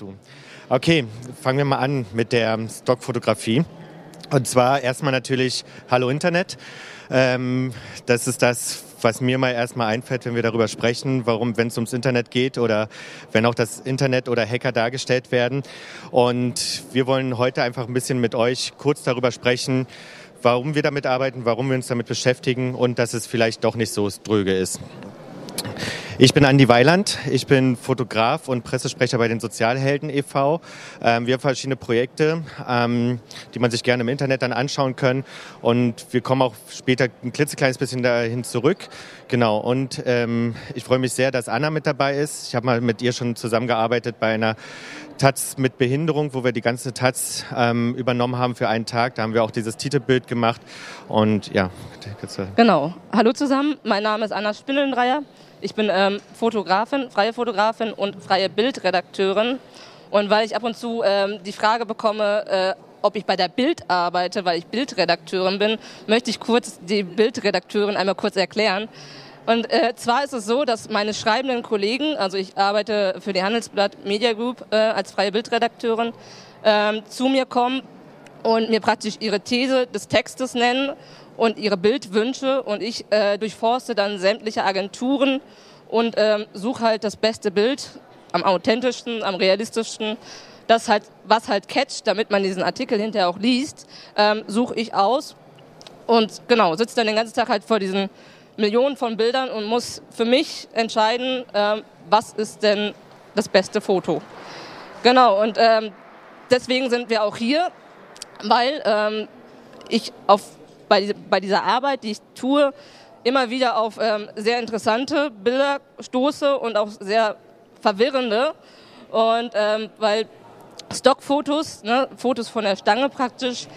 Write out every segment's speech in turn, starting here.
dazu. Okay, fangen wir mal an mit der Stockfotografie. Und zwar erstmal natürlich Hallo Internet. Ähm, das ist das, was mir mal erstmal einfällt, wenn wir darüber sprechen, warum, wenn es ums Internet geht oder wenn auch das Internet oder Hacker dargestellt werden. Und wir wollen heute einfach ein bisschen mit euch kurz darüber sprechen, warum wir damit arbeiten, warum wir uns damit beschäftigen und dass es vielleicht doch nicht so dröge ist. Ich bin Andi Weiland, ich bin Fotograf und Pressesprecher bei den Sozialhelden e.V. Ähm, wir haben verschiedene Projekte, ähm, die man sich gerne im Internet dann anschauen kann und wir kommen auch später ein klitzekleines bisschen dahin zurück. Genau, und ähm, ich freue mich sehr, dass Anna mit dabei ist. Ich habe mal mit ihr schon zusammengearbeitet bei einer Taz mit Behinderung, wo wir die ganze Taz ähm, übernommen haben für einen Tag. Da haben wir auch dieses Titelbild gemacht und ja. Genau. Hallo zusammen, mein Name ist Anna Spindelndreier. Ich bin ähm, Fotografin, freie Fotografin und freie Bildredakteurin. Und weil ich ab und zu ähm, die Frage bekomme, äh, ob ich bei der Bild arbeite, weil ich Bildredakteurin bin, möchte ich kurz die Bildredakteurin einmal kurz erklären. Und äh, zwar ist es so, dass meine schreibenden Kollegen, also ich arbeite für die Handelsblatt Media Group äh, als freie Bildredakteurin, äh, zu mir kommen und mir praktisch ihre These des Textes nennen und ihre Bildwünsche und ich äh, durchforste dann sämtliche Agenturen und ähm, suche halt das beste Bild am authentischsten, am realistischsten, das halt, was halt catcht, damit man diesen Artikel hinterher auch liest, ähm, suche ich aus und genau, sitze dann den ganzen Tag halt vor diesen Millionen von Bildern und muss für mich entscheiden, ähm, was ist denn das beste Foto. Genau, und ähm, deswegen sind wir auch hier, weil ähm, ich auf bei, bei dieser Arbeit, die ich tue, immer wieder auf ähm, sehr interessante Bilder stoße und auch sehr verwirrende. Und ähm, weil Stockfotos, ne, Fotos von der Stange praktisch,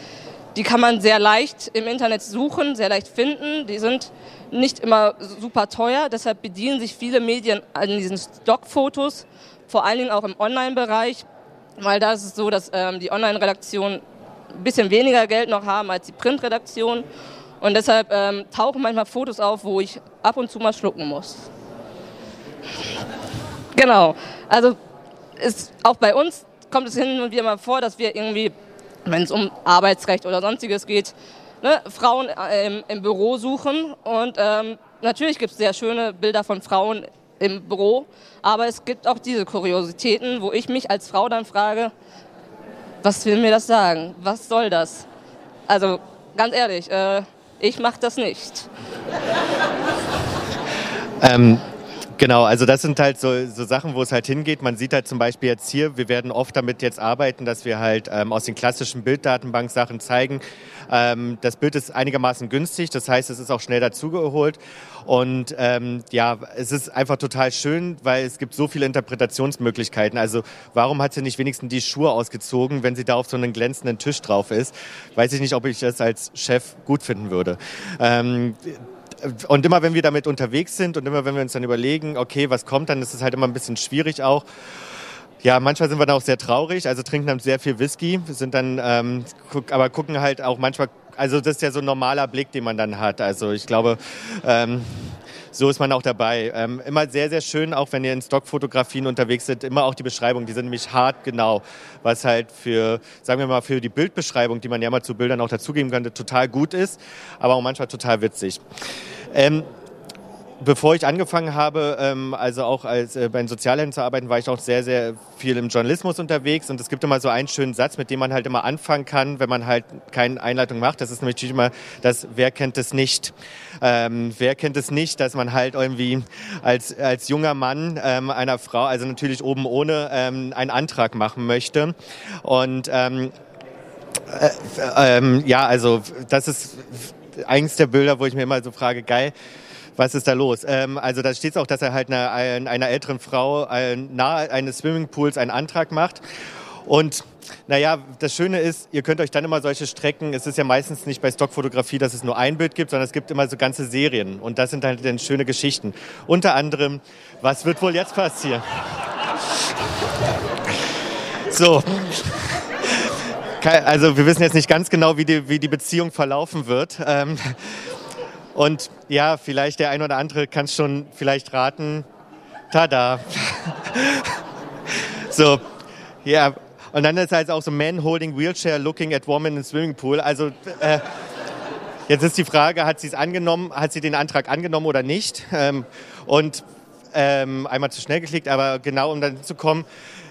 die kann man sehr leicht im Internet suchen, sehr leicht finden. Die sind nicht immer super teuer, deshalb bedienen sich viele Medien an diesen Stockfotos, vor allen Dingen auch im Online-Bereich, weil da ist es so, dass ähm, die Online-Redaktion ein bisschen weniger Geld noch haben als die Printredaktion. Und deshalb ähm, tauchen manchmal Fotos auf, wo ich ab und zu mal schlucken muss. Genau. Also ist, auch bei uns kommt es hin und wieder mal vor, dass wir irgendwie, wenn es um Arbeitsrecht oder sonstiges geht, ne, Frauen im, im, Büro suchen. Und ähm, natürlich gibt es sehr schöne Bilder von Frauen im Büro, aber es gibt auch diese Kuriositäten, wo ich mich als Frau dann frage, was will mir das sagen? Was soll das? Also ganz ehrlich, äh, ich mache das nicht. Ähm, Genau, also das sind halt so, so Sachen, wo es halt hingeht. Man sieht halt zum Beispiel jetzt hier, wir werden oft damit jetzt arbeiten, dass wir halt ähm, aus den klassischen Bilddatenbank-Sachen zeigen. Ähm, das Bild ist einigermaßen günstig, das heißt, es ist auch schnell dazugeholt. Und ähm, ja, es ist einfach total schön, weil es gibt so viele Interpretationsmöglichkeiten. Also warum hat sie nicht wenigstens die Schuhe ausgezogen, wenn sie da auf so einem glänzenden Tisch drauf ist? Weiß ich nicht, ob ich das als Chef gut finden würde. Und immer wenn wir damit unterwegs sind und immer wenn wir uns dann überlegen, okay, was kommt, dann ist es halt immer ein bisschen schwierig auch. Ja, manchmal sind wir dann auch sehr traurig, also trinken dann sehr viel Whisky, sind dann, ähm, guck, aber gucken halt auch manchmal, also das ist ja so ein normaler Blick, den man dann hat. Also ich glaube, ähm, so ist man auch dabei. Ähm, immer sehr, sehr schön, auch wenn ihr in Stockfotografien unterwegs seid, immer auch die Beschreibung, die sind nämlich hart genau, was halt für, sagen wir mal, für die Bildbeschreibung, die man ja mal zu Bildern auch dazugeben könnte, total gut ist, aber auch manchmal total witzig. Ähm, bevor ich angefangen habe, ähm, also auch als äh, bei den Sozialhänden zu arbeiten, war ich auch sehr, sehr viel im Journalismus unterwegs. Und es gibt immer so einen schönen Satz, mit dem man halt immer anfangen kann, wenn man halt keine Einleitung macht. Das ist nämlich immer das, wer kennt es nicht? Ähm, wer kennt es nicht, dass man halt irgendwie als, als junger Mann ähm, einer Frau, also natürlich oben ohne, ähm, einen Antrag machen möchte. Und ähm, äh, äh, ja, also das ist eins der Bilder, wo ich mir immer so frage, geil, was ist da los? Ähm, also da steht auch, dass er halt einer, einer älteren Frau äh, nahe eines Swimmingpools einen Antrag macht. Und naja, das Schöne ist, ihr könnt euch dann immer solche Strecken, es ist ja meistens nicht bei Stockfotografie, dass es nur ein Bild gibt, sondern es gibt immer so ganze Serien. Und das sind halt dann schöne Geschichten. Unter anderem, was wird wohl jetzt passieren? So. Also wir wissen jetzt nicht ganz genau, wie die, wie die Beziehung verlaufen wird. Ähm, und ja, vielleicht der ein oder andere kann es schon vielleicht raten. Tada. so, Ja, und dann ist halt auch so Man holding wheelchair looking at woman in swimming pool. Also äh, jetzt ist die Frage, hat sie es angenommen, hat sie den Antrag angenommen oder nicht? Ähm, und ähm, einmal zu schnell geklickt, aber genau um dann zu kommen,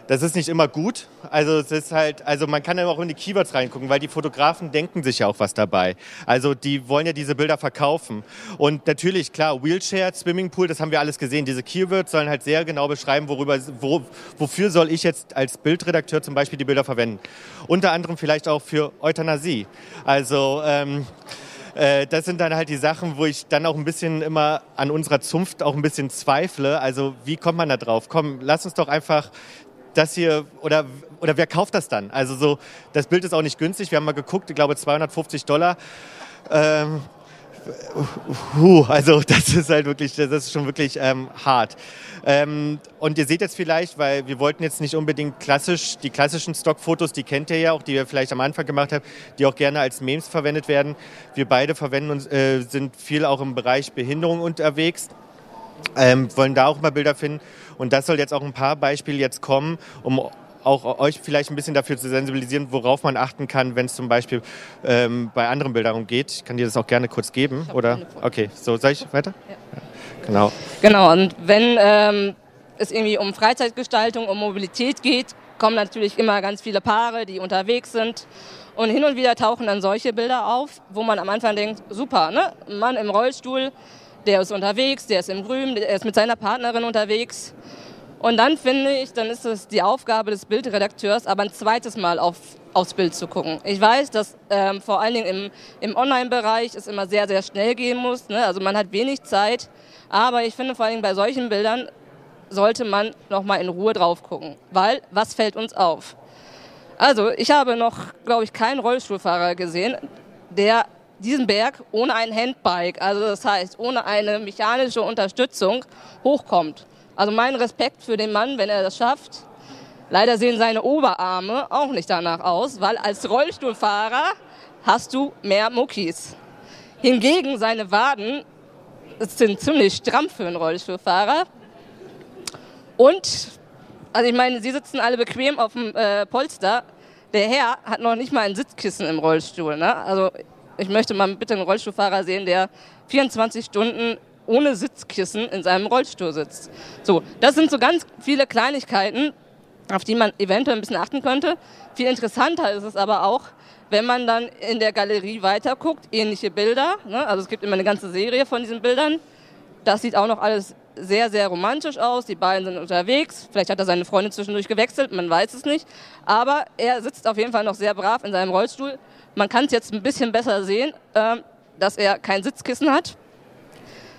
das ist nicht immer gut. Also es ist halt, also man kann ja auch in die Keywords reingucken, weil die Fotografen denken sich ja auch was dabei. Also die wollen ja diese Bilder verkaufen. Und natürlich, klar, Wheelchair, Swimmingpool, das haben wir alles gesehen. Diese Keywords sollen halt sehr genau beschreiben, worüber, wo, wofür soll ich jetzt als Bildredakteur zum Beispiel die Bilder verwenden. Unter anderem vielleicht auch für Euthanasie. Also ähm, äh, das sind dann halt die Sachen, wo ich dann auch ein bisschen immer an unserer Zunft auch ein bisschen zweifle. Also wie kommt man da drauf? Komm, lass uns doch einfach das hier, oder, oder wer kauft das dann? Also so, das Bild ist auch nicht günstig. Wir haben mal geguckt, ich glaube 250 Dollar. Ähm, uh, also das ist halt wirklich, das ist schon wirklich ähm, hart. Ähm, und ihr seht jetzt vielleicht, weil wir wollten jetzt nicht unbedingt klassisch, die klassischen Stockfotos, die kennt ihr ja auch, die wir vielleicht am Anfang gemacht haben, die auch gerne als Memes verwendet werden. Wir beide verwenden uns, äh, sind viel auch im Bereich Behinderung unterwegs, ähm, wollen da auch mal Bilder finden. Und das soll jetzt auch ein paar Beispiele jetzt kommen, um auch euch vielleicht ein bisschen dafür zu sensibilisieren, worauf man achten kann, wenn es zum Beispiel ähm, bei anderen Bildern geht. Ich kann dir das auch gerne kurz geben, oder? Okay, so soll ich weiter? Ja. Genau. Genau, und wenn ähm, es irgendwie um Freizeitgestaltung, um Mobilität geht, kommen natürlich immer ganz viele Paare, die unterwegs sind. Und hin und wieder tauchen dann solche Bilder auf, wo man am Anfang denkt, super, ne? Mann im Rollstuhl, der ist unterwegs, der ist im Grün, der ist mit seiner Partnerin unterwegs. Und dann finde ich, dann ist es die Aufgabe des Bildredakteurs, aber ein zweites Mal auf, aufs Bild zu gucken. Ich weiß, dass ähm, vor allen Dingen im, im Online-Bereich es immer sehr, sehr schnell gehen muss. Ne? Also man hat wenig Zeit. Aber ich finde vor allen Dingen bei solchen Bildern sollte man nochmal in Ruhe drauf gucken. Weil, was fällt uns auf? Also, ich habe noch, glaube ich, keinen Rollstuhlfahrer gesehen, der diesen Berg ohne ein Handbike, also das heißt ohne eine mechanische Unterstützung, hochkommt. Also mein Respekt für den Mann, wenn er das schafft. Leider sehen seine Oberarme auch nicht danach aus, weil als Rollstuhlfahrer hast du mehr Muckis. Hingegen seine Waden sind ziemlich stramm für einen Rollstuhlfahrer. Und, also ich meine, sie sitzen alle bequem auf dem äh, Polster. Der Herr hat noch nicht mal ein Sitzkissen im Rollstuhl. Ne? Also ich möchte mal bitte einen Rollstuhlfahrer sehen, der 24 Stunden ohne Sitzkissen in seinem Rollstuhl sitzt. So, das sind so ganz viele Kleinigkeiten, auf die man eventuell ein bisschen achten könnte. Viel interessanter ist es aber auch, wenn man dann in der Galerie weiterguckt, ähnliche Bilder. Ne? Also es gibt immer eine ganze Serie von diesen Bildern. Das sieht auch noch alles sehr, sehr romantisch aus. Die beiden sind unterwegs. Vielleicht hat er seine Freundin zwischendurch gewechselt, man weiß es nicht. Aber er sitzt auf jeden Fall noch sehr brav in seinem Rollstuhl. Man kann es jetzt ein bisschen besser sehen, äh, dass er kein Sitzkissen hat.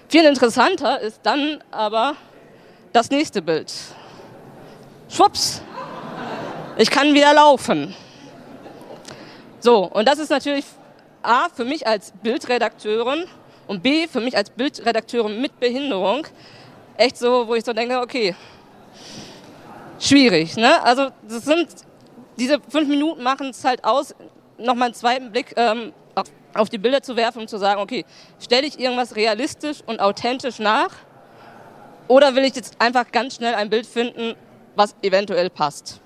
Viel interessanter ist dann aber das nächste Bild. Schwupps, ich kann wieder laufen. So, und das ist natürlich A, für mich als Bildredakteurin und B, für mich als Bildredakteurin mit Behinderung echt so, wo ich so denke, okay, schwierig. Ne? Also das sind, diese fünf Minuten machen es halt aus, nochmal einen zweiten Blick ähm, auf die Bilder zu werfen und zu sagen, okay, stelle ich irgendwas realistisch und authentisch nach oder will ich jetzt einfach ganz schnell ein Bild finden, was eventuell passt.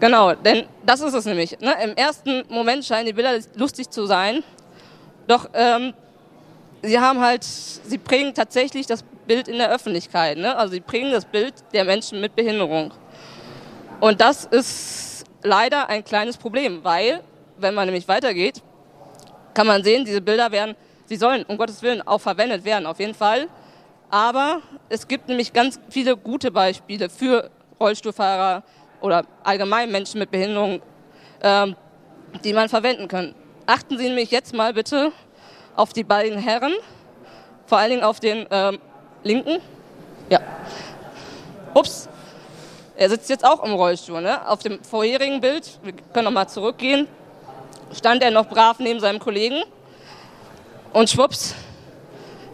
Genau, denn das ist es nämlich. Ne? Im ersten Moment scheinen die Bilder lustig zu sein, doch ähm, sie haben halt, sie prägen tatsächlich das Bild in der Öffentlichkeit. Ne? Also sie prägen das Bild der Menschen mit Behinderung. Und das ist leider ein kleines Problem, weil, wenn man nämlich weitergeht, kann man sehen, diese Bilder werden, sie sollen um Gottes Willen auch verwendet werden, auf jeden Fall. Aber es gibt nämlich ganz viele gute Beispiele für Rollstuhlfahrer oder allgemein Menschen mit Behinderung, ähm, die man verwenden kann. Achten Sie nämlich jetzt mal bitte auf die beiden Herren, vor allen Dingen auf den ähm, linken. Ja. Ups. Er sitzt jetzt auch im Rollstuhl. Ne? Auf dem vorherigen Bild, wir können nochmal zurückgehen, stand er noch brav neben seinem Kollegen. Und schwupps,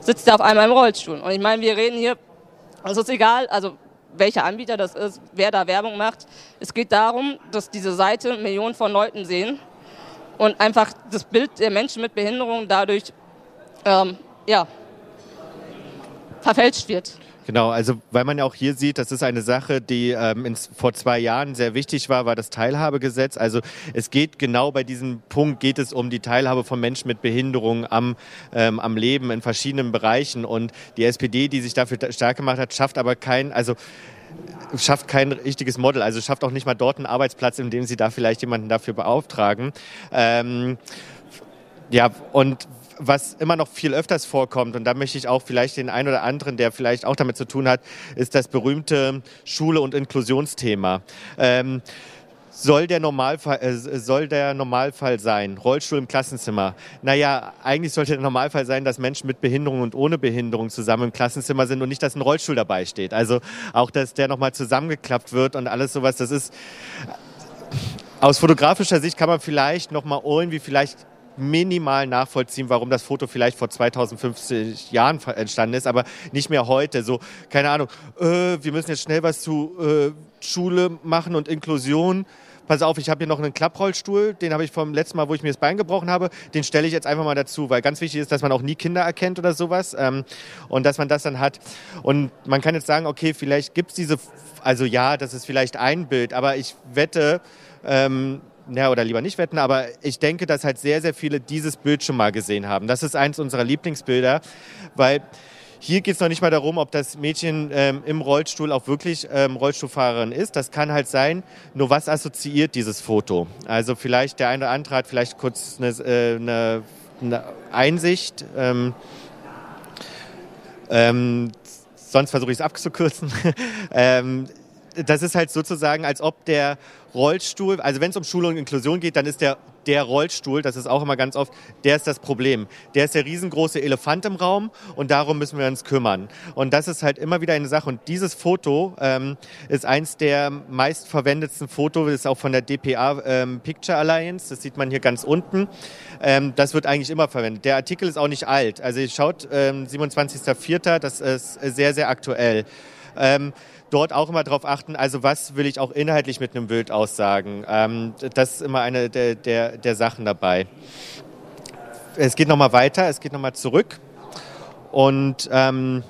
sitzt er auf einmal im Rollstuhl. Und ich meine, wir reden hier, es ist egal, also welcher Anbieter das ist, wer da Werbung macht. Es geht darum, dass diese Seite Millionen von Leuten sehen und einfach das Bild der Menschen mit Behinderung dadurch ähm, ja, verfälscht wird. Genau, also weil man ja auch hier sieht, das ist eine Sache, die ähm, ins, vor zwei Jahren sehr wichtig war, war das Teilhabegesetz. Also es geht genau bei diesem Punkt, geht es um die Teilhabe von Menschen mit Behinderung am, ähm, am Leben in verschiedenen Bereichen. Und die SPD, die sich dafür stark gemacht hat, schafft aber kein, also schafft kein richtiges Model, also schafft auch nicht mal dort einen Arbeitsplatz, in dem sie da vielleicht jemanden dafür beauftragen. Ähm, ja, und was immer noch viel öfters vorkommt, und da möchte ich auch vielleicht den einen oder anderen, der vielleicht auch damit zu tun hat, ist das berühmte Schule- und Inklusionsthema. Ähm, soll der, Normalfall, äh, soll der Normalfall sein? Rollstuhl im Klassenzimmer. Naja, eigentlich sollte der Normalfall sein, dass Menschen mit Behinderung und ohne Behinderung zusammen im Klassenzimmer sind und nicht, dass ein Rollstuhl dabei steht. Also auch, dass der nochmal zusammengeklappt wird und alles sowas, das ist... Aus fotografischer Sicht kann man vielleicht nochmal irgendwie vielleicht minimal nachvollziehen, warum das Foto vielleicht vor 2050 Jahren entstanden ist, aber nicht mehr heute. So, keine Ahnung, äh, wir müssen jetzt schnell was zu äh, Schule machen und Inklusion. Pass auf, ich habe hier noch einen Klapprollstuhl, den habe ich vom letzten Mal, wo ich mir das Bein gebrochen habe, den stelle ich jetzt einfach mal dazu, weil ganz wichtig ist, dass man auch nie Kinder erkennt oder sowas ähm, und dass man das dann hat. Und man kann jetzt sagen, okay, vielleicht gibt es diese, also ja, das ist vielleicht ein Bild, aber ich wette, ähm, ja, oder lieber nicht wetten, aber ich denke, dass halt sehr, sehr viele dieses Bild schon mal gesehen haben. Das ist eins unserer Lieblingsbilder, weil hier geht es noch nicht mal darum, ob das Mädchen ähm, im Rollstuhl auch wirklich ähm, Rollstuhlfahrerin ist. Das kann halt sein. Nur was assoziiert dieses Foto? Also vielleicht der eine oder andere hat vielleicht kurz eine, äh, eine, eine Einsicht. Ähm, ähm sonst versuche ich es abzukürzen. Ähm, das ist halt sozusagen, als ob der Rollstuhl, also wenn es um Schulung und Inklusion geht, dann ist der, der Rollstuhl, das ist auch immer ganz oft, der ist das Problem. Der ist der riesengroße Elefant im Raum und darum müssen wir uns kümmern. Und das ist halt immer wieder eine Sache. Und dieses Foto ähm, ist eins der meistverwendetsten Fotos, ist auch von der DPA ähm, Picture Alliance, das sieht man hier ganz unten. Ähm, das wird eigentlich immer verwendet. Der Artikel ist auch nicht alt. Also schaut, ähm, 27.04., das ist sehr, sehr aktuell. Ähm, dort auch immer darauf achten, also was will ich auch inhaltlich mit einem Bild aussagen. Ähm, das ist immer eine der, der, der Sachen dabei. Es geht nochmal weiter, es geht nochmal zurück. Und ähm,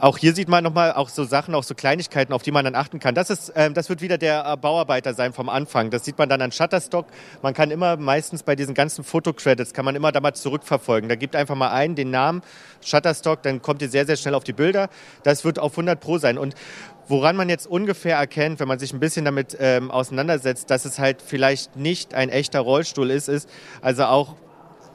auch hier sieht man nochmal auch so Sachen, auch so Kleinigkeiten, auf die man dann achten kann. Das, ist, ähm, das wird wieder der äh, Bauarbeiter sein vom Anfang. Das sieht man dann an Shutterstock. Man kann immer meistens bei diesen ganzen Fotocredits, kann man immer da mal zurückverfolgen. Da gibt einfach mal einen, den Namen Shutterstock, dann kommt ihr sehr, sehr schnell auf die Bilder. Das wird auf 100 Pro sein. Und woran man jetzt ungefähr erkennt, wenn man sich ein bisschen damit ähm, auseinandersetzt, dass es halt vielleicht nicht ein echter Rollstuhl ist, ist also auch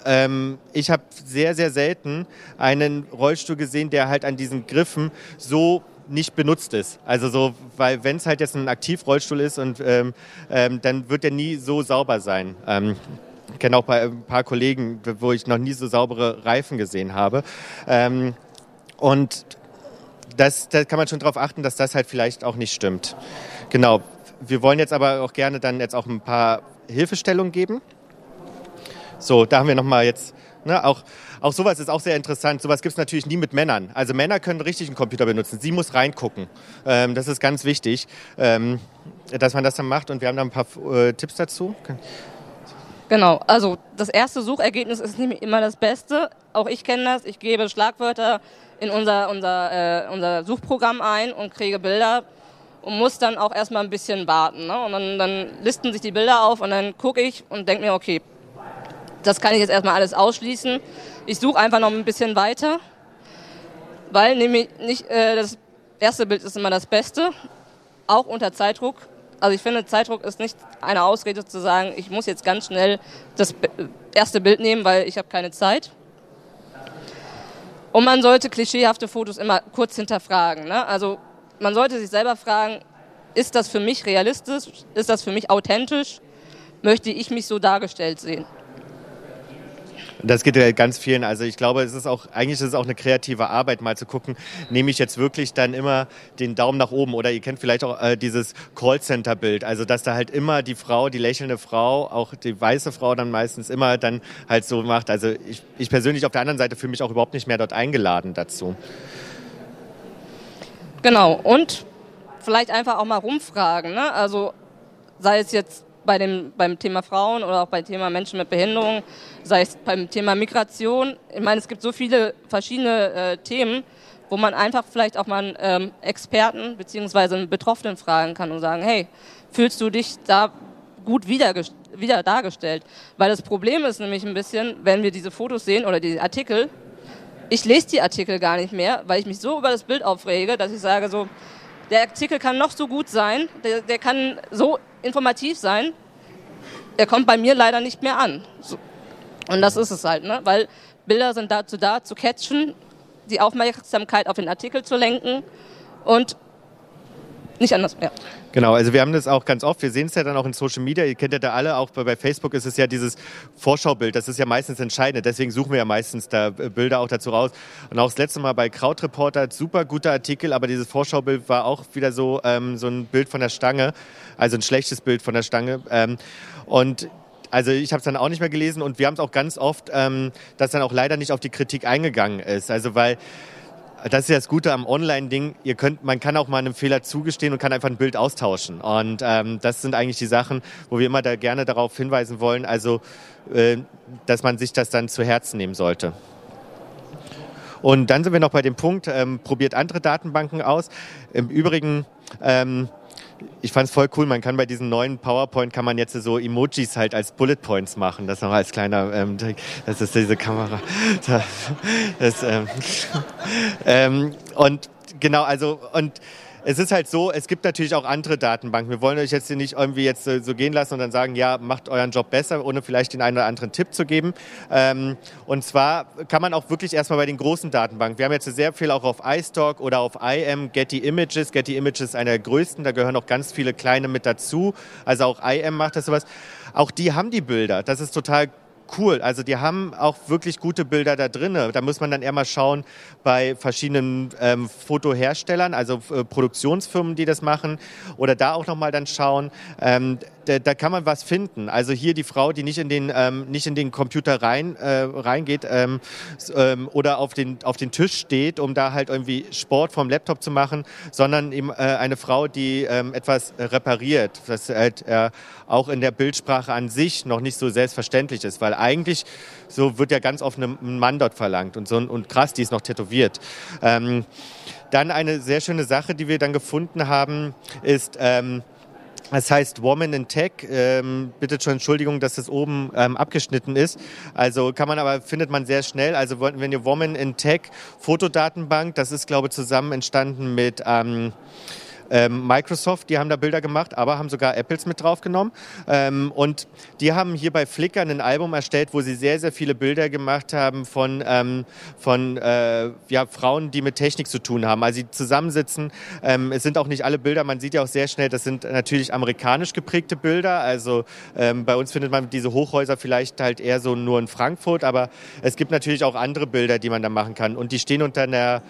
ähm, ich habe sehr, sehr selten einen Rollstuhl gesehen, der halt an diesen Griffen so nicht benutzt ist. Also so, weil wenn es halt jetzt ein Aktivrollstuhl ist und ähm, ähm, dann wird der nie so sauber sein. Ähm, ich kenne auch ein paar Kollegen, wo ich noch nie so saubere Reifen gesehen habe. Ähm, und das, da kann man schon darauf achten, dass das halt vielleicht auch nicht stimmt. Genau. Wir wollen jetzt aber auch gerne dann jetzt auch ein paar Hilfestellungen geben. So, da haben wir nochmal jetzt, ne, auch, auch sowas ist auch sehr interessant. Sowas gibt es natürlich nie mit Männern. Also Männer können richtig einen Computer benutzen. Sie muss reingucken. Ähm, das ist ganz wichtig, ähm, dass man das dann macht. Und wir haben da ein paar äh, Tipps dazu. Genau, also das erste Suchergebnis ist nicht immer das Beste. Auch ich kenne das. Ich gebe Schlagwörter in unser, unser, äh, unser Suchprogramm ein und kriege Bilder und muss dann auch erstmal ein bisschen warten. Ne? Und dann, dann listen sich die Bilder auf und dann gucke ich und denke mir, okay, das kann ich jetzt erstmal alles ausschließen. Ich suche einfach noch ein bisschen weiter, weil nämlich nicht äh, das erste Bild ist immer das Beste, auch unter Zeitdruck. Also ich finde, Zeitdruck ist nicht eine Ausrede zu sagen, ich muss jetzt ganz schnell das erste Bild nehmen, weil ich habe keine Zeit. Und man sollte klischeehafte Fotos immer kurz hinterfragen. Ne? Also man sollte sich selber fragen, ist das für mich realistisch? Ist das für mich authentisch? Möchte ich mich so dargestellt sehen? Das geht ja ganz vielen. Also ich glaube, es ist auch, eigentlich ist es auch eine kreative Arbeit, mal zu gucken, nehme ich jetzt wirklich dann immer den Daumen nach oben oder ihr kennt vielleicht auch äh, dieses Callcenter-Bild. Also dass da halt immer die Frau, die lächelnde Frau, auch die weiße Frau dann meistens immer dann halt so macht. Also ich, ich persönlich auf der anderen Seite fühle mich auch überhaupt nicht mehr dort eingeladen dazu. Genau. Und vielleicht einfach auch mal rumfragen. Ne? Also sei es jetzt bei dem, beim Thema Frauen oder auch beim Thema Menschen mit Behinderung, sei es beim Thema Migration. Ich meine, es gibt so viele verschiedene äh, Themen, wo man einfach vielleicht auch mal einen ähm, Experten bzw. einen Betroffenen fragen kann und sagen, hey, fühlst du dich da gut wieder dargestellt? Weil das Problem ist nämlich ein bisschen, wenn wir diese Fotos sehen oder die Artikel, ich lese die Artikel gar nicht mehr, weil ich mich so über das Bild aufrege, dass ich sage so, der Artikel kann noch so gut sein, der, der kann so informativ sein, der kommt bei mir leider nicht mehr an. Und das ist es halt, ne? weil Bilder sind dazu da, zu catchen, die Aufmerksamkeit auf den Artikel zu lenken und nicht anders. Ja. Genau, also wir haben das auch ganz oft, wir sehen es ja dann auch in Social Media, ihr kennt ja da alle, auch bei Facebook ist es ja dieses Vorschaubild, das ist ja meistens entscheidend, deswegen suchen wir ja meistens da äh, Bilder auch dazu raus. Und auch das letzte Mal bei Krautreporter, super guter Artikel, aber dieses Vorschaubild war auch wieder so, ähm, so ein Bild von der Stange, also ein schlechtes Bild von der Stange. Ähm, und also ich habe es dann auch nicht mehr gelesen. Und wir haben es auch ganz oft, ähm, dass dann auch leider nicht auf die Kritik eingegangen ist. Also weil das ist ja das Gute am Online-Ding. Ihr könnt, man kann auch mal einen Fehler zugestehen und kann einfach ein Bild austauschen. Und ähm, das sind eigentlich die Sachen, wo wir immer da gerne darauf hinweisen wollen, also äh, dass man sich das dann zu Herzen nehmen sollte. Und dann sind wir noch bei dem Punkt, ähm, probiert andere Datenbanken aus. Im Übrigen ähm, ich fand es voll cool. Man kann bei diesem neuen PowerPoint kann man jetzt so Emojis halt als Bullet Points machen. Das noch als kleiner ähm. Das ist diese Kamera. Das, ähm, ähm, und genau, also und es ist halt so, es gibt natürlich auch andere Datenbanken. Wir wollen euch jetzt hier nicht irgendwie jetzt so gehen lassen und dann sagen, ja, macht euren Job besser, ohne vielleicht den einen oder anderen Tipp zu geben. Ähm, und zwar kann man auch wirklich erstmal bei den großen Datenbanken. Wir haben jetzt sehr viel auch auf iStock oder auf IM, Getty Images. Getty Images ist einer der größten, da gehören auch ganz viele kleine mit dazu. Also auch IM macht das sowas. Auch die haben die Bilder. Das ist total cool. Also die haben auch wirklich gute Bilder da drin. Da muss man dann eher mal schauen bei verschiedenen ähm, Fotoherstellern, also äh, Produktionsfirmen, die das machen. Oder da auch nochmal dann schauen. Ähm, da, da, kann man was finden. Also hier die Frau, die nicht in den, ähm, nicht in den Computer rein, äh, reingeht ähm, ähm, oder auf den, auf den Tisch steht, um da halt irgendwie Sport vom Laptop zu machen, sondern eben äh, eine Frau, die ähm, etwas repariert, was halt äh, auch in der Bildsprache an sich noch nicht so selbstverständlich ist, weil eigentlich so wird ja ganz oft ein Mann dort verlangt und so und krass, die ist noch tätowiert. Ähm, dann eine sehr schöne Sache, die wir dann gefunden haben, ist ähm, das heißt Woman in Tech. Ähm, bitte schon Entschuldigung, dass das oben ähm, abgeschnitten ist. Also kann man aber, findet man sehr schnell. Also wenn ihr Woman in Tech Fotodatenbank, das ist glaube ich zusammen entstanden mit ähm, ähm, Microsoft, die haben da Bilder gemacht, aber haben sogar Apples mit draufgenommen. Ähm, und die haben hier bei Flickr ein Album erstellt, wo sie sehr, sehr viele Bilder gemacht haben von, ähm, von äh, ja, Frauen, die mit Technik zu tun haben. Also sie zusammensitzen. Ähm, es sind auch nicht alle Bilder, man sieht ja auch sehr schnell, das sind natürlich amerikanisch geprägte Bilder. Also ähm, bei uns findet man diese Hochhäuser vielleicht halt eher so nur in Frankfurt, aber es gibt natürlich auch andere Bilder, die man da machen kann. Und die stehen unter einer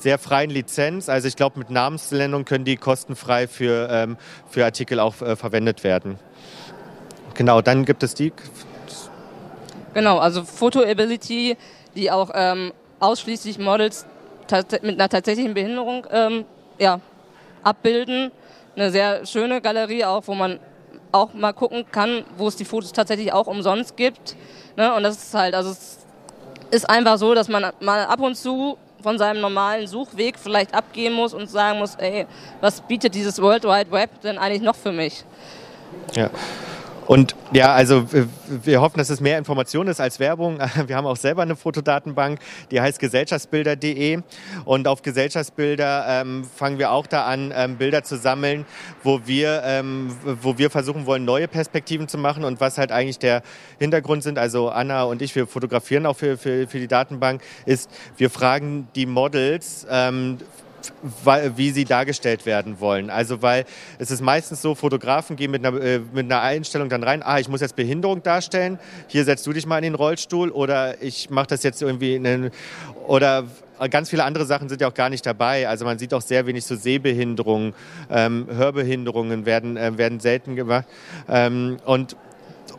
sehr freien Lizenz. Also ich glaube, mit Namensnennung können die kostenfrei für, ähm, für Artikel auch äh, verwendet werden. Genau, dann gibt es die. Genau, also Photoability, die auch ähm, ausschließlich Models mit einer tatsächlichen Behinderung ähm, ja, abbilden. Eine sehr schöne Galerie auch, wo man auch mal gucken kann, wo es die Fotos tatsächlich auch umsonst gibt. Ne? Und das ist halt, also es ist einfach so, dass man mal ab und zu von seinem normalen Suchweg vielleicht abgehen muss und sagen muss, ey, was bietet dieses World Wide Web denn eigentlich noch für mich? Ja. Und ja, also wir hoffen, dass es mehr Information ist als Werbung. Wir haben auch selber eine Fotodatenbank, die heißt gesellschaftsbilder.de. Und auf Gesellschaftsbilder ähm, fangen wir auch da an, ähm, Bilder zu sammeln, wo wir, ähm, wo wir versuchen wollen, neue Perspektiven zu machen und was halt eigentlich der Hintergrund sind. Also Anna und ich, wir fotografieren auch für, für, für die Datenbank, ist, wir fragen die Models, ähm, wie sie dargestellt werden wollen. Also weil es ist meistens so, Fotografen gehen mit einer, äh, mit einer Einstellung dann rein, ah, ich muss jetzt Behinderung darstellen, hier setzt du dich mal in den Rollstuhl oder ich mache das jetzt irgendwie in einen, oder ganz viele andere Sachen sind ja auch gar nicht dabei. Also man sieht auch sehr wenig so Sehbehinderungen, ähm, Hörbehinderungen werden, äh, werden selten gemacht. Ähm, und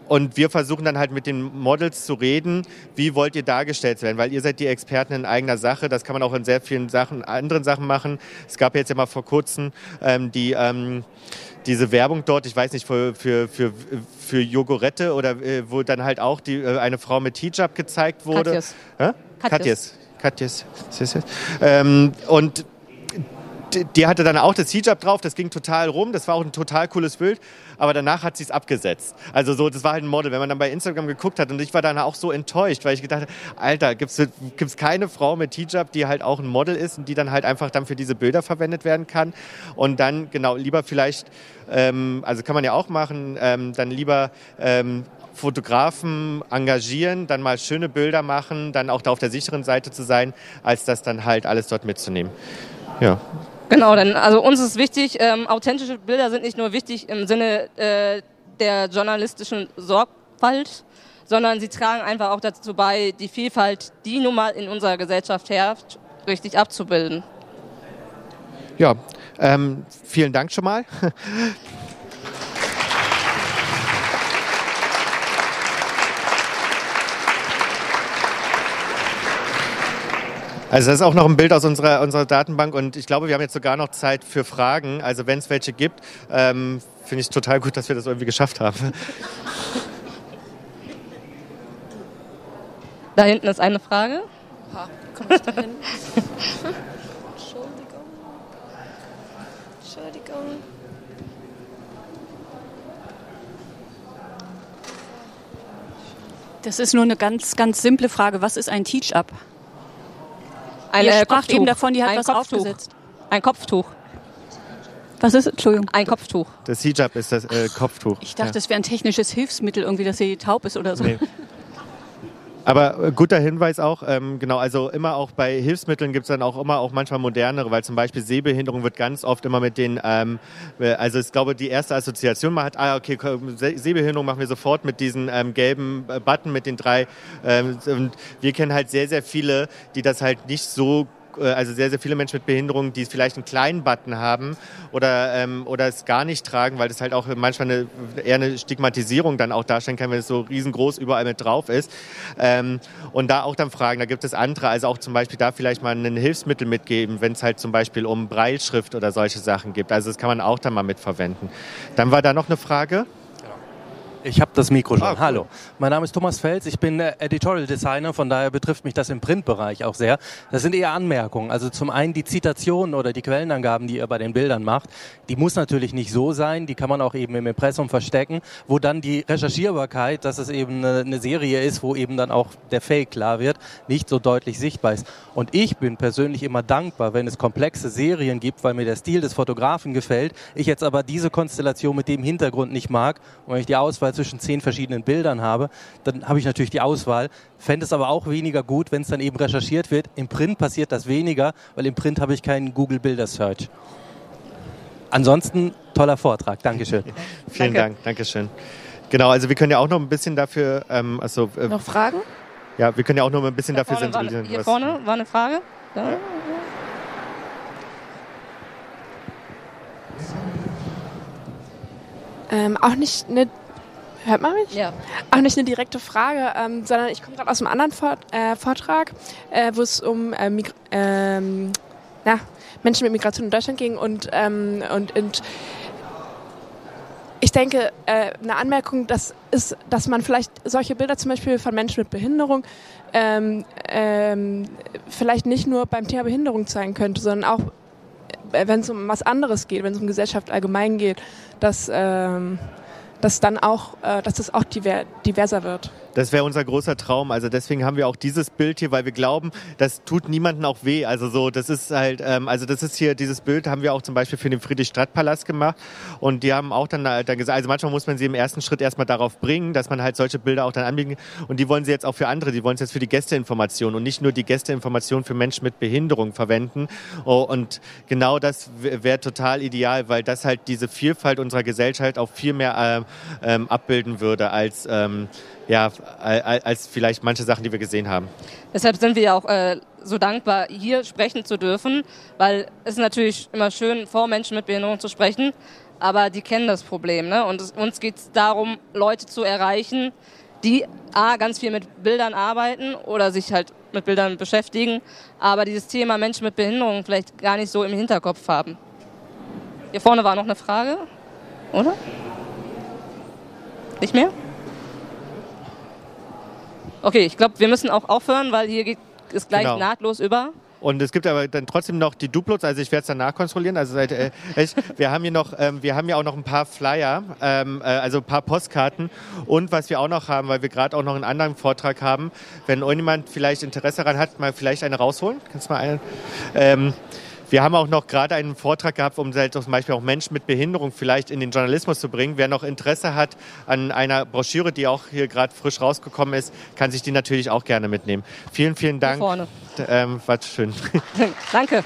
und wir versuchen dann halt mit den Models zu reden, wie wollt ihr dargestellt werden, weil ihr seid die Experten in eigener Sache. Das kann man auch in sehr vielen Sachen, anderen Sachen machen. Es gab jetzt ja mal vor kurzem ähm, die ähm, diese Werbung dort, ich weiß nicht, für, für, für, für Jogurette oder äh, wo dann halt auch die, äh, eine Frau mit Hijab gezeigt wurde. Katjes. Katjes. Katja, ähm, und die hatte dann auch das Hijab drauf, das ging total rum, das war auch ein total cooles Bild, aber danach hat sie es abgesetzt. Also so, das war halt ein Model. Wenn man dann bei Instagram geguckt hat und ich war dann auch so enttäuscht, weil ich gedacht habe, Alter, gibt es keine Frau mit Hijab, die halt auch ein Model ist und die dann halt einfach dann für diese Bilder verwendet werden kann und dann genau lieber vielleicht, ähm, also kann man ja auch machen, ähm, dann lieber ähm, Fotografen engagieren, dann mal schöne Bilder machen, dann auch da auf der sicheren Seite zu sein, als das dann halt alles dort mitzunehmen. Ja. Genau, denn also uns ist wichtig, ähm, authentische Bilder sind nicht nur wichtig im Sinne äh, der journalistischen Sorgfalt, sondern sie tragen einfach auch dazu bei, die Vielfalt, die nun mal in unserer Gesellschaft herrscht, richtig abzubilden. Ja, ähm, vielen Dank schon mal. Also das ist auch noch ein Bild aus unserer, unserer Datenbank und ich glaube, wir haben jetzt sogar noch Zeit für Fragen. Also wenn es welche gibt, ähm, finde ich total gut, dass wir das irgendwie geschafft haben. Da hinten ist eine Frage. Ha, komme ich da hin? Entschuldigung. Entschuldigung. Das ist nur eine ganz, ganz simple Frage. Was ist ein Teach-Up? Ein Ihr äh, Kopftuch. eben davon, die hat ein was Kopftuch. aufgesetzt. Ein Kopftuch. Was ist? Entschuldigung. Ein Kopftuch. Das Hijab ist das äh, Kopftuch. Ich dachte, das wäre ein technisches Hilfsmittel, irgendwie, dass sie taub ist oder so. Nee. Aber äh, guter Hinweis auch, ähm, genau, also immer auch bei Hilfsmitteln gibt es dann auch immer auch manchmal modernere, weil zum Beispiel Sehbehinderung wird ganz oft immer mit den, ähm, äh, also ich glaube, die erste Assoziation man hat, ah okay, Sehbehinderung machen wir sofort mit diesen ähm, gelben äh, Button, mit den drei. Ähm, und wir kennen halt sehr, sehr viele, die das halt nicht so also sehr, sehr viele Menschen mit Behinderung, die vielleicht einen kleinen Button haben oder, ähm, oder es gar nicht tragen, weil das halt auch manchmal eine, eher eine Stigmatisierung dann auch darstellen kann, wenn es so riesengroß überall mit drauf ist. Ähm, und da auch dann fragen, da gibt es andere, also auch zum Beispiel da vielleicht mal ein Hilfsmittel mitgeben, wenn es halt zum Beispiel um Breilschrift oder solche Sachen gibt. Also das kann man auch dann mal mitverwenden. Dann war da noch eine Frage. Ich habe das Mikro schon. Ah, cool. Hallo. Mein Name ist Thomas Fels. Ich bin Editorial Designer. Von daher betrifft mich das im Printbereich auch sehr. Das sind eher Anmerkungen. Also zum einen die Zitationen oder die Quellenangaben, die ihr bei den Bildern macht. Die muss natürlich nicht so sein. Die kann man auch eben im Impressum verstecken, wo dann die Recherchierbarkeit, dass es eben eine, eine Serie ist, wo eben dann auch der Fake klar wird, nicht so deutlich sichtbar ist. Und ich bin persönlich immer dankbar, wenn es komplexe Serien gibt, weil mir der Stil des Fotografen gefällt. Ich jetzt aber diese Konstellation mit dem Hintergrund nicht mag und wenn ich die Auswahl zwischen zehn verschiedenen Bildern habe, dann habe ich natürlich die Auswahl. Fände es aber auch weniger gut, wenn es dann eben recherchiert wird. Im Print passiert das weniger, weil im Print habe ich keinen Google Bilder Search. Ansonsten toller Vortrag. Dankeschön. Vielen Danke. Dank, Dankeschön. Genau, also wir können ja auch noch ein bisschen dafür, ähm, also äh, Noch Fragen? ja, wir können ja auch noch ein bisschen Da dafür vorne war, sensibilisieren. hier was- vorne war eine Frage. Ja. Ähm, auch nicht eine. Hört man mich? ja. Auch nicht eine direkte Frage, ähm, sondern ich komme gerade aus einem anderen Vort äh, Vortrag, äh, wo es um äh, ähm, na, Menschen mit Migration in Deutschland ging und, ähm, und, und ich denke, äh, eine Anmerkung, das ist, dass man vielleicht solche Bilder zum Beispiel von Menschen mit Behinderung ähm, ähm, vielleicht nicht nur beim Thema Behinderung zeigen könnte, sondern auch, äh, wenn es um was anderes geht, wenn es um Gesellschaft allgemein geht, dass, ähm, dass dann auch, äh, dass das auch diver diverser wird. Das wäre unser großer Traum. Also deswegen haben wir auch dieses Bild hier, weil wir glauben, das tut niemandem auch weh. Also so, das ist halt, ähm, also das ist hier, dieses Bild haben wir auch zum Beispiel für den Friedrichstadtpalast gemacht. Und die haben auch dann, äh, dann gesagt, also manchmal muss man sie im ersten Schritt erstmal darauf bringen, dass man halt solche Bilder auch dann anbieten. Und die wollen sie jetzt auch für andere, die wollen es jetzt für die Gästeinformation und nicht nur die Gästeinformation für Menschen mit Behinderung verwenden. Oh, und genau das wäre total ideal, weil das halt diese Vielfalt unserer Gesellschaft auch viel mehr ähm, abbilden würde als ähm, ja, al- als vielleicht manche Sachen, die wir gesehen haben. Deshalb sind wir ja auch äh, so dankbar, hier sprechen zu dürfen, weil es ist natürlich immer schön, vor Menschen mit Behinderung zu sprechen, aber die kennen das Problem. Ne? Und es, uns geht es darum, Leute zu erreichen, die A, ganz viel mit Bildern arbeiten oder sich halt mit Bildern beschäftigen, aber dieses Thema Menschen mit Behinderung vielleicht gar nicht so im Hinterkopf haben. Hier vorne war noch eine Frage, oder? Nicht mehr? Okay, ich glaube, wir müssen auch aufhören, weil hier geht ist gleich Genau. nahtlos über. Und es gibt aber dann trotzdem noch die Duplos, also ich werde es dann nachkontrollieren. Also seid, äh, echt, wir haben hier noch, ähm, wir haben hier auch noch ein paar Flyer, ähm, äh, also ein paar Postkarten. Und was wir auch noch haben, weil wir gerade auch noch einen anderen Vortrag haben, wenn irgendjemand vielleicht Interesse daran hat, mal vielleicht eine rausholen. Kannst du mal eine? Ähm, wir haben auch noch gerade einen Vortrag gehabt, um zum Beispiel auch Menschen mit Behinderung vielleicht in den Journalismus zu bringen. Wer noch Interesse hat an einer Broschüre, die auch hier gerade frisch rausgekommen ist, kann sich die natürlich auch gerne mitnehmen. Vielen, vielen Dank. Hier vorne. Ähm, war schön. Danke.